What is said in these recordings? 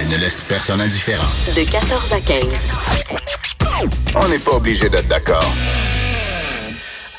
Elle ne laisse personne indifférent. De 14 à 15. On n'est pas obligé d'être d'accord.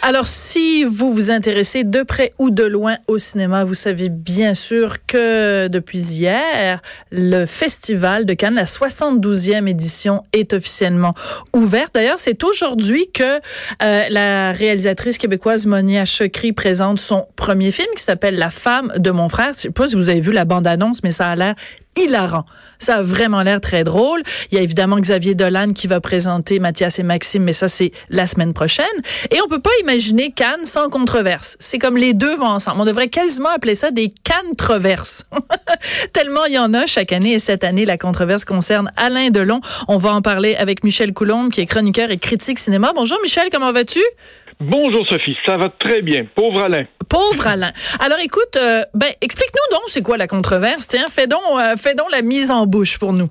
Alors, si vous vous intéressez de près ou de loin au cinéma, vous savez bien sûr que depuis hier, le Festival de Cannes, la 72e édition, est officiellement ouverte. D'ailleurs, c'est aujourd'hui que euh, la réalisatrice québécoise Monia Chokri présente son premier film qui s'appelle La femme de mon frère. Je sais pas si vous avez vu la bande-annonce, mais ça a l'air hilarant. Ça a vraiment l'air très drôle. Il y a évidemment Xavier Dolan qui va présenter Mathias et Maxime, mais ça, c'est la semaine prochaine. Et on peut pas imaginer Cannes sans controverse. C'est comme les deux vont ensemble. On devrait quasiment appeler ça des Cannes-troverses. Tellement il y en a chaque année. Et cette année, la controverse concerne Alain Delon. On va en parler avec Michel Coulombe, qui est chroniqueur et critique cinéma. Bonjour Michel, comment vas-tu? Bonjour Sophie, ça va très bien. Pauvre Alain. Pauvre Alain. Alors écoute, euh, ben explique-nous donc c'est quoi la controverse? Tiens, fais donc, euh, fais donc la mise en bouche pour nous.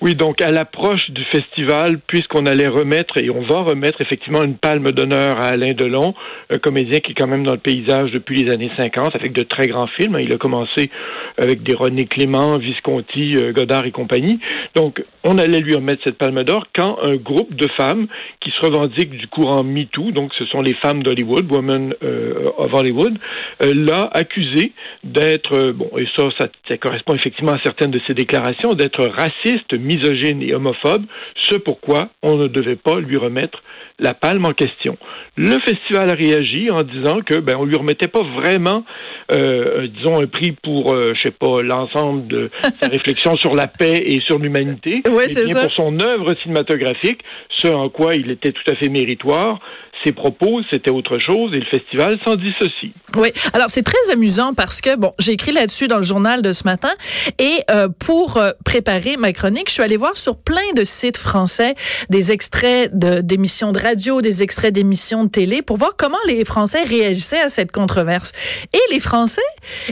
Oui, donc à l'approche du festival, puisqu'on allait remettre et on va remettre effectivement une palme d'honneur à Alain Delon, un comédien qui est quand même dans le paysage depuis les années 50 avec de très grands films. Il a commencé avec des René Clément, Visconti, euh, Godard et compagnie. Donc on allait lui remettre cette palme d'or quand un groupe de femmes qui se revendiquent du courant MeToo, donc ce sont les femmes d'Hollywood, Women euh, of Hollywood, euh, l'a accusé d'être, bon, et ça, ça, ça correspond effectivement à certaines de ses déclarations, d'être raciste, misogyne et homophobe, ce pourquoi on ne devait pas lui remettre la palme en question. Le festival a réagi en disant que ben on lui remettait pas vraiment, euh, disons un prix pour, euh, je sais pas, l'ensemble de sa réflexion sur la paix et sur l'humanité, oui, mais bien pour son œuvre cinématographique, ce en quoi il était tout à fait méritoire ses propos, c'était autre chose et le festival s'en dit ceci. Oui, alors c'est très amusant parce que, bon, j'ai écrit là-dessus dans le journal de ce matin et euh, pour euh, préparer ma chronique, je suis allée voir sur plein de sites français des extraits d'émissions de, radio, des extraits d'émissions de télé pour voir comment les Français réagissaient à cette controverse. Et les Français,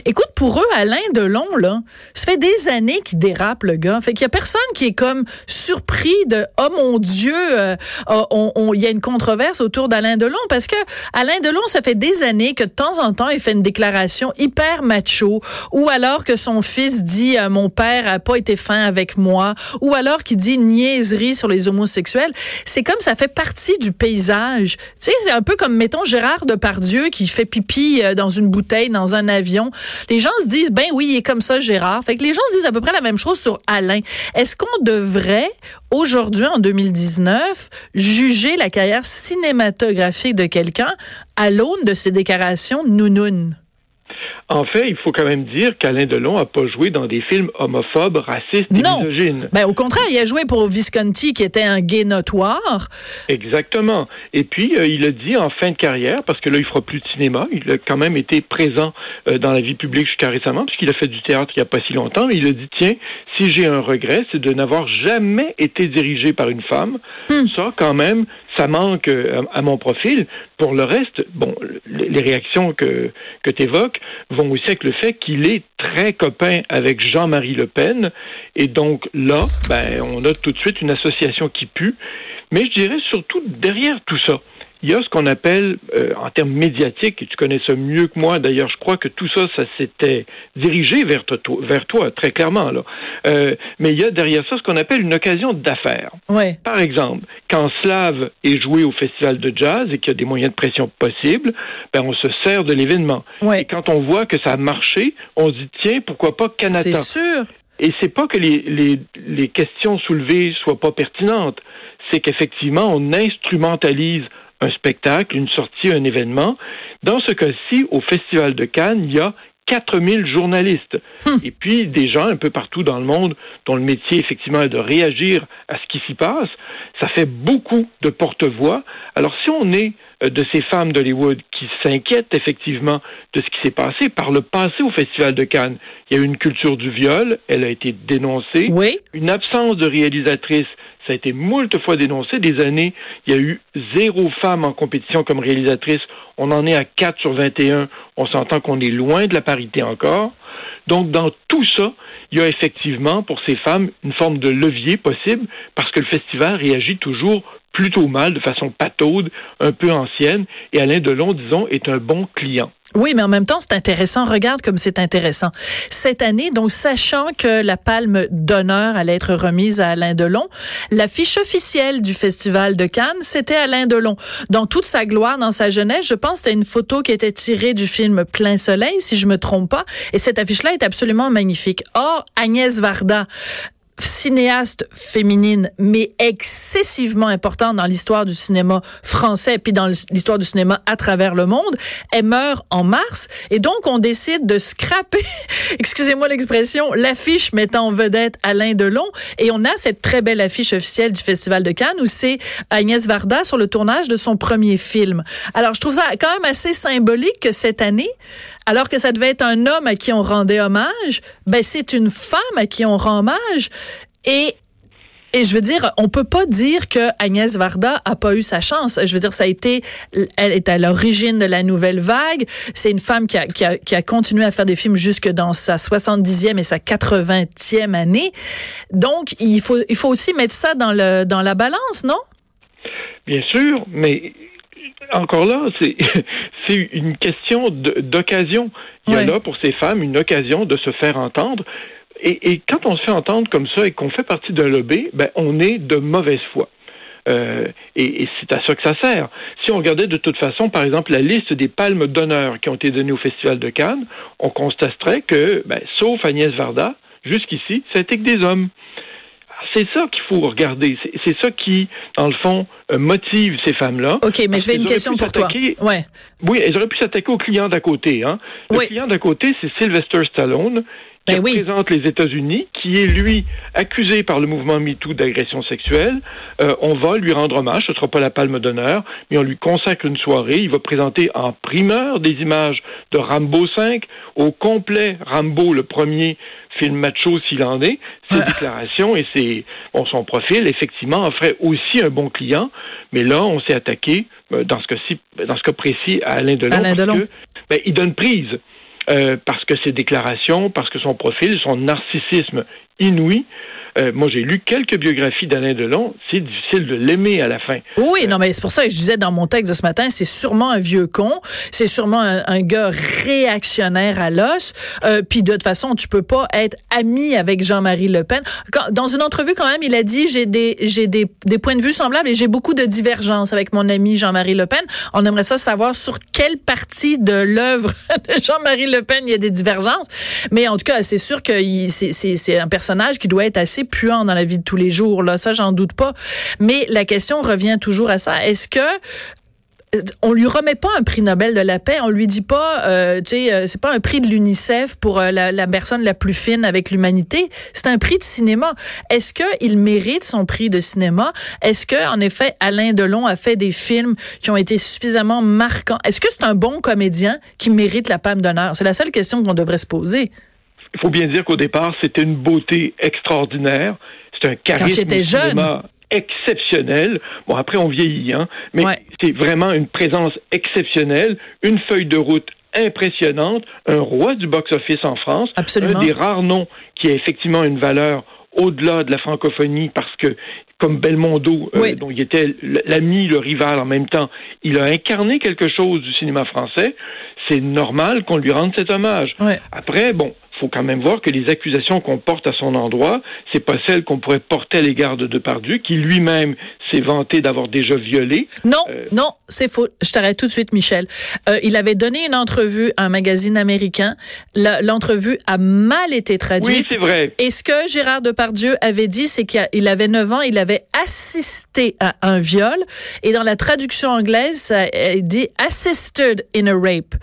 écoute, pour eux, Alain Delon, là, ça fait des années qu'il dérape, le gars. Fait qu'il y a personne qui est comme surpris de, oh mon Dieu, euh, il y a une controverse autour d'Alain Alain Delon parce que Alain Delon, ça fait des années que de temps en temps, il fait une déclaration hyper macho ou alors que son fils dit euh, mon père a pas été fin avec moi ou alors qu'il dit niaiserie sur les homosexuels. C'est comme ça fait partie du paysage. Tu sais, c'est un peu comme mettons Gérard Depardieu qui fait pipi euh, dans une bouteille dans un avion. Les gens se disent ben oui, il est comme ça Gérard. Fait que les gens se disent à peu près la même chose sur Alain. Est-ce qu'on devrait aujourd'hui en 2019 juger la carrière cinématographique graphique de quelqu'un à l'aune de ses déclarations nounounes. En fait, il faut quand même dire qu'Alain Delon n'a pas joué dans des films homophobes, racistes et non. misogynes. Ben, au contraire, il a joué pour Visconti, qui était un gay notoire. Exactement. Et puis, euh, il a dit en fin de carrière, parce que là, il fera plus de cinéma, il a quand même été présent euh, dans la vie publique jusqu'à récemment, puisqu'il a fait du théâtre il n'y a pas si longtemps, il a dit, tiens, si j'ai un regret, c'est de n'avoir jamais été dirigé par une femme. Hmm. Ça, quand même, ça manque euh, à, mon profil. Pour le reste, bon, les réactions que, que tu évoques vont aussi avec le fait qu'il est très copain avec Jean-Marie Le Pen. Et donc là, ben, on a tout de suite une association qui pue. Mais je dirais surtout derrière tout ça, il y a ce qu'on appelle, euh, en termes médiatiques, et tu connais ça mieux que moi, d'ailleurs, je crois que tout ça, ça s'était dirigé vers toi, vers toi, très clairement. Là. Euh, mais il y a derrière ça ce qu'on appelle une occasion d'affaires. Ouais. Par exemple, quand Slav est joué au festival de jazz et qu'il y a des moyens de pression possibles, ben, on se sert de l'événement. Ouais. Et quand on voit que ça a marché, on se dit, tiens, pourquoi pas Canada? C'est sûr. Et c'est pas que les, les, les questions soulevées soient pas pertinentes, c'est qu'effectivement, on instrumentalise un spectacle, une sortie, un événement. Dans ce cas-ci, au Festival de Cannes, il y a 4000 journalistes. Hum. Et puis des gens un peu partout dans le monde dont le métier effectivement est de réagir à ce qui s'y passe. Ça fait beaucoup de porte-voix. Alors si on est euh, de ces femmes d'Hollywood qui s'inquiètent effectivement de ce qui s'est passé par le passé au Festival de Cannes. Il y a eu une culture du viol, elle a été dénoncée. Oui. Une absence de réalisatrice, ça a été moult fois dénoncé. Des années, il y a eu zéro femme en compétition comme réalisatrice. On en est à 4 sur 21. On s'entend qu'on est loin de la parité encore. Donc, dans tout ça, il y a effectivement pour ces femmes une forme de levier possible parce que le festival réagit toujours plutôt mal, de façon pataude, un peu ancienne, et Alain Delon, disons, est un bon client. Oui, mais en même temps, c'est intéressant. Regarde comme c'est intéressant. Cette année, donc, sachant que la palme d'honneur allait être remise à Alain Delon, l'affiche officielle du Festival de Cannes, c'était Alain Delon. Dans toute sa gloire, dans sa jeunesse, je pense que c'était une photo qui était tirée du film Plein Soleil, si je me trompe pas. Et cette affiche-là est absolument magnifique. Or, Agnès Varda, cinéaste féminine, mais excessivement importante dans l'histoire du cinéma français, puis dans l'histoire du cinéma à travers le monde. Elle meurt en mars, et donc on décide de scraper, excusez-moi l'expression, l'affiche mettant en vedette Alain Delon, et on a cette très belle affiche officielle du Festival de Cannes où c'est Agnès Varda sur le tournage de son premier film. Alors je trouve ça quand même assez symbolique que cette année, alors que ça devait être un homme à qui on rendait hommage, ben c'est une femme à qui on rend hommage. Et et je veux dire, on peut pas dire que Agnès Varda a pas eu sa chance. Je veux dire, ça a été, elle est à l'origine de la nouvelle vague. C'est une femme qui a, qui, a, qui a continué à faire des films jusque dans sa 70e et sa 80e année. Donc, il faut, il faut aussi mettre ça dans le, dans la balance, non? Bien sûr, mais encore là, c'est c'est une question d'occasion. Il y a là pour ces femmes une occasion de se faire entendre. Et, et quand on se fait entendre comme ça et qu'on fait partie d'un lobby, ben on est de mauvaise foi. Euh, et, et c'est à ça que ça sert. Si on regardait de toute façon, par exemple, la liste des palmes d'honneur qui ont été données au Festival de Cannes, on constaterait que, ben, sauf Agnès Varda, jusqu'ici, ça a été que des hommes c'est ça qu'il faut regarder. C'est ça qui, dans le fond, euh, motive ces femmes-là. OK, mais je vais une question pour toi. Ouais. Oui, elles auraient pu s'attaquer au client d'à côté. Hein. Le client d'à côté, c'est Sylvester Stallone, qui ben représente les États-Unis, qui est lui accusé par le mouvement MeToo d'agression sexuelle. Euh, on va lui rendre hommage, ce sera pas la palme d'honneur, mais on lui consacre une soirée. Il va présenter en primeur des images de Rambo 5, au complet Rambo, le premier film macho s'il en est. Ses déclarations et ses, bon, son profil, effectivement, offrait aussi un bon client. Mais là, on s'est attaqué, euh, dans ce cas-ci, dans ce cas précis, à Alain Delon, Alain parce que, ben, il donne prise. Euh, parce que ses déclarations, parce que son profil, son narcissisme inouï, euh, moi, j'ai lu quelques biographies d'Alain Delon. C'est difficile de l'aimer à la fin. Oui, non, mais c'est pour ça que je disais dans mon texte de ce matin, c'est sûrement un vieux con. C'est sûrement un, gars réactionnaire à l'os. Euh, Puis de toute façon, tu peux pas être ami avec Jean-Marie Le Pen. Quand, dans une entrevue, quand même, il a dit j'ai des j'ai des, des points de vue semblables et j'ai beaucoup de divergences avec mon ami Jean-Marie Le Pen. On aimerait ça savoir sur quelle partie de l'œuvre de Jean-Marie Le Pen il y a des divergences. Mais en tout cas, c'est sûr que c'est un personnage qui doit être assez puant dans la vie de tous les jours. Là, ça, j'en doute pas. Mais la question revient toujours à ça. Est-ce que on lui remet pas un prix Nobel de la paix, on lui dit pas, euh, tu sais, euh, c'est pas un prix de l'UNICEF pour euh, la, personne la plus fine avec l'humanité, c'est un prix de cinéma. Est-ce que il mérite son prix de cinéma? Est-ce que, en effet, Alain Delon a fait des films qui ont été suffisamment marquants? Est-ce que c'est un bon comédien qui mérite la Palme d'honneur? C'est la seule question qu'on devrait se poser. Il faut bien dire qu'au départ, c'était une beauté extraordinaire. C'est un charisme exceptionnel. Bon, après, on vieillit, hein, mais c'est vraiment une présence exceptionnelle, une feuille de route impressionnante, un roi du box-office en France, Absolument. un des rares noms qui a effectivement une valeur au-delà de la francophonie parce que comme Belmondo, euh, dont il était l'ami, le rival en même temps, il a incarné quelque chose du cinéma français. C'est normal qu'on lui rende cet hommage. Après, bon, faut quand même voir que les accusations qu'on porte à son endroit, c'est pas celles qu'on pourrait porter à l'égard de Depardieu, qui lui-même s'est vanté d'avoir déjà violé. Non, euh, non, c'est faux. Je t'arrête tout de suite, Michel. Euh, il avait donné une entrevue à un magazine américain. L'entrevue a mal été traduite. Oui, c'est vrai. Et ce que Gérard Depardieu avait dit, c'est qu'il avait 9 ans, il avait assisté à un viol. Et dans la traduction anglaise, ça dit assisted in a rape.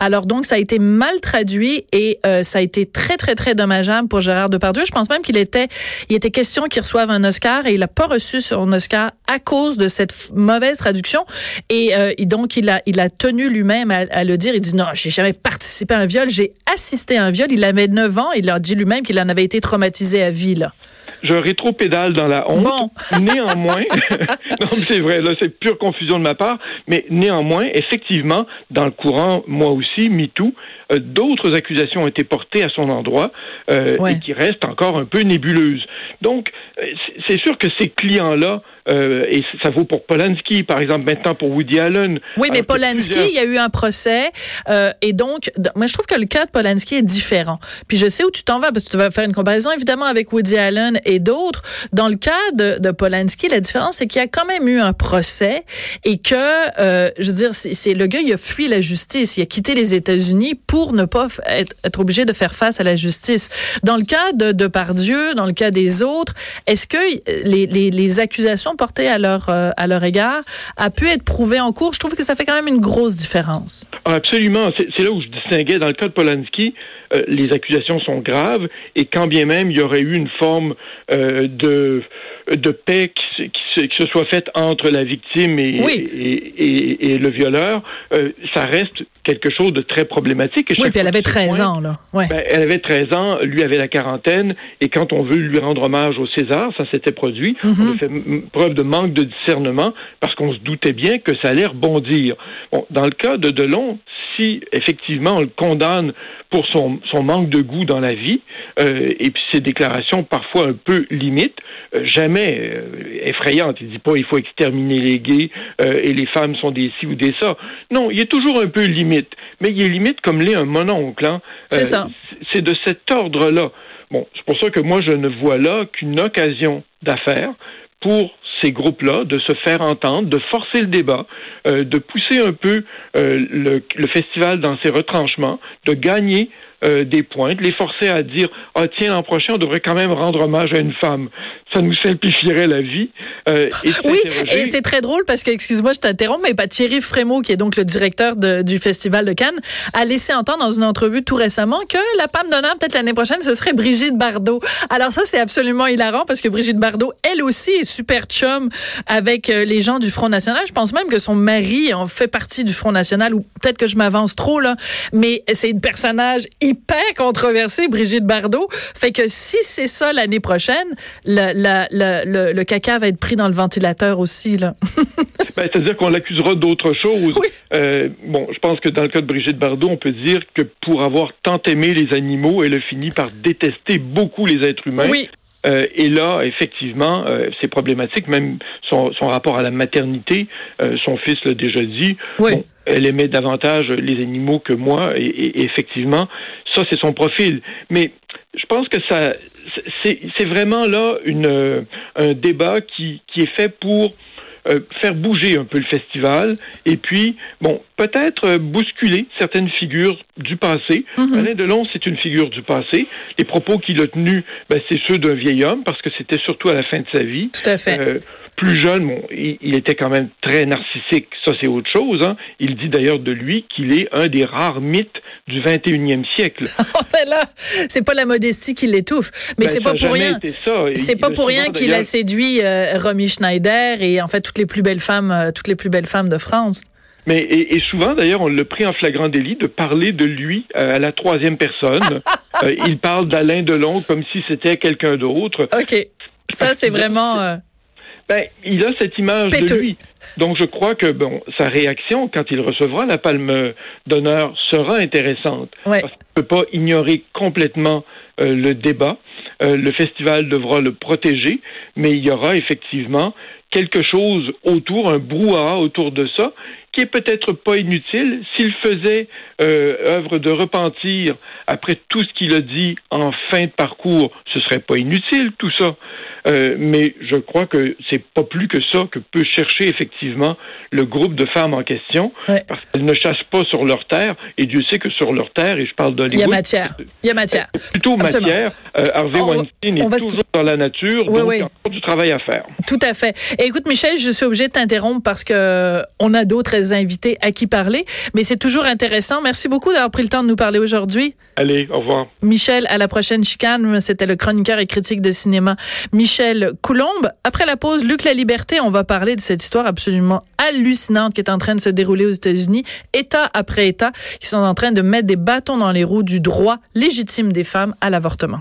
Alors donc, ça a été mal traduit et euh, ça a été très, très, très dommageable pour Gérard Depardieu. Je pense même qu'il était, il était question qu'il reçoive un Oscar et il n'a pas reçu son Oscar à cause de cette mauvaise traduction. Et, euh, donc, il a, il a tenu lui-même à, le dire. Il dit non, j'ai jamais participé à un viol, j'ai assisté à un viol. Il avait 9 ans. Il a dit lui-même qu'il en avait été traumatisé à vie, là je rétro-pédale dans la honte. Néanmoins, non, c'est vrai, là, c'est pure confusion de ma part, mais néanmoins, effectivement, dans le courant, moi aussi, MeToo, euh, d'autres accusations ont été portées à son endroit euh, et qui restent encore un peu nébuleuses. Donc, euh, c'est sûr que ces clients-là euh, et ça vaut pour Polanski, par exemple, maintenant pour Woody Allen. Oui, mais Polanski, il y a eu un procès. Euh, et donc, moi, je trouve que le cas de Polanski est différent. Puis je sais où tu t'en vas, parce que tu vas faire une comparaison, évidemment, avec Woody Allen et d'autres. Dans le cas de, de Polanski, la différence, c'est qu'il y a quand même eu un procès et que, euh, je veux dire, c'est le gars, il a fui la justice. Il a quitté les États-Unis pour ne pas être, être, obligé de faire face à la justice. Dans le cas de, de Pardieu, dans le cas des autres, est-ce que les, les, les accusations portée à leur, euh, à leur égard a pu être prouvée en cours. Je trouve que ça fait quand même une grosse différence. Absolument. C'est là où je distinguais. Dans le cas de Polanski, euh, les accusations sont graves et quand bien même il y aurait eu une forme euh, de de paix qui, qui, se soit faite entre la victime et, et, et, le violeur, euh, ça reste quelque chose de très problématique. oui, puis elle avait 13 ans, là. Ouais. Ben, elle avait 13 ans, lui avait la quarantaine, et quand on veut lui rendre hommage au César, ça s'était produit, on a mhm. fait preuve de manque de discernement parce qu'on se doutait bien que ça allait rebondir. Bon, dans le cas de Delon, si effectivement on le condamne pour son, son manque de goût dans la vie, euh, et puis ses déclarations parfois un peu limites, euh, jamais euh, effrayantes. Il dit pas il faut exterminer les gays et les femmes sont des ci ou des ça. Non, il est toujours un peu limite, mais il est limite comme l'est un mononcle. Hein. C'est ça. C'est de cet ordre-là. Bon, c'est pour ça que moi je ne vois là qu'une occasion d'affaires pour ces groupes-là de se faire entendre, de forcer le débat, euh, de pousser un peu euh, le, le, festival dans ses retranchements, de gagner euh, des points, de les forcer à dire ah tiens l'an prochain on devrait quand même rendre hommage à une femme. Ça nous simplifierait la vie. Euh, et oui, et c'est très drôle parce que excuse-moi je t'interromps, mais pas Thierry Frémaux qui est donc le directeur de, du festival de Cannes a laissé entendre dans une entrevue tout récemment que la femme d'honneur peut-être l'année prochaine ce serait Brigitte Bardot. Alors ça c'est absolument hilarant parce que Brigitte Bardot elle aussi est super chum avec euh, les gens du Front National. Je pense même que son mari en fait partie du Front National ou peut-être que je m'avance trop là, mais c'est une personnage hyper controversée, Brigitte Bardot. Fait que si c'est ça l'année prochaine, le, le, le, caca va être pris dans le ventilateur aussi. Là. ben, C'est-à-dire qu'on l'accusera d'autre chose. Euh, bon, je pense que dans le cas de Brigitte Bardot, on peut dire que pour avoir tant aimé les animaux, elle a fini par détester beaucoup les êtres humains. Oui. Euh, et là, effectivement, euh, c'est problématique. Même son, son, rapport à la maternité, euh, son fils l'a déjà dit. Oui. elle aimait davantage les animaux que moi. Et, effectivement, ça, c'est son profil. Mais je pense que ça, c'est vraiment là une, un débat qui, qui est fait pour euh, faire bouger un peu le festival et puis, bon, peut-être euh, bousculer certaines figures du passé. Mm Alain Delon, c'est une figure du passé. Les propos qu'il a tenus, ben, c'est ceux d'un vieil homme parce que c'était surtout à la fin de sa vie. Tout à fait. Euh, plus jeune, bon, il, était quand même très narcissique. Ça, c'est autre chose. Hein. Il dit d'ailleurs de lui qu'il est un des rares mythes du 21e siècle. enfin là, c'est pas la modestie qui l'étouffe, mais ben, c'est pas, pour rien. C'est pas pour rien qu'il a séduit euh, Romy Schneider et en fait toutes les plus belles femmes, euh, toutes les plus belles femmes de France. Mais et, souvent d'ailleurs, on l'a pris en flagrant délit de parler de lui euh, à la troisième personne. il parle d'Alain Delon comme si c'était quelqu'un d'autre. Ok, ça c'est vraiment. Ben, il a cette image de lui. Donc, je crois que bon, sa réaction quand il recevra la palme d'honneur sera intéressante. Ouais. Parce ne peut pas ignorer complètement euh, le débat. Euh, le festival devra le protéger, mais il y aura effectivement quelque chose autour, un brouhaha autour de ça, qui est peut-être pas inutile. S'il faisait euh, œuvre de repentir après tout ce qu'il a dit en fin de parcours, ce serait pas inutile tout ça. Euh, mais je crois que c'est pas plus que ça que peut chercher effectivement le groupe de femmes en question, parce qu'elles ne chassent pas sur leur terre, et Dieu sait que sur leur terre, et je parle d'Hollywood... Il y a matière. Il y a matière. Plutôt matière. Euh, Harvey Weinstein est toujours dans la nature, donc il y a encore du travail à faire. Tout à fait. Et écoute, Michel, je suis obligée de t'interrompre parce que on a d'autres invités à qui parler, mais c'est toujours intéressant. Merci beaucoup d'avoir pris le temps de nous parler aujourd'hui. Allez, au revoir. Michel, à la prochaine chicane. C'était le chroniqueur et critique de cinéma Michel Coulombe. Après la pause, Luc La Liberté, on va parler de cette histoire absolument hallucinante qui est en train de se dérouler aux États-Unis, État après État, qui sont en train de mettre des bâtons dans les roues du droit légitime des femmes à l'avortement.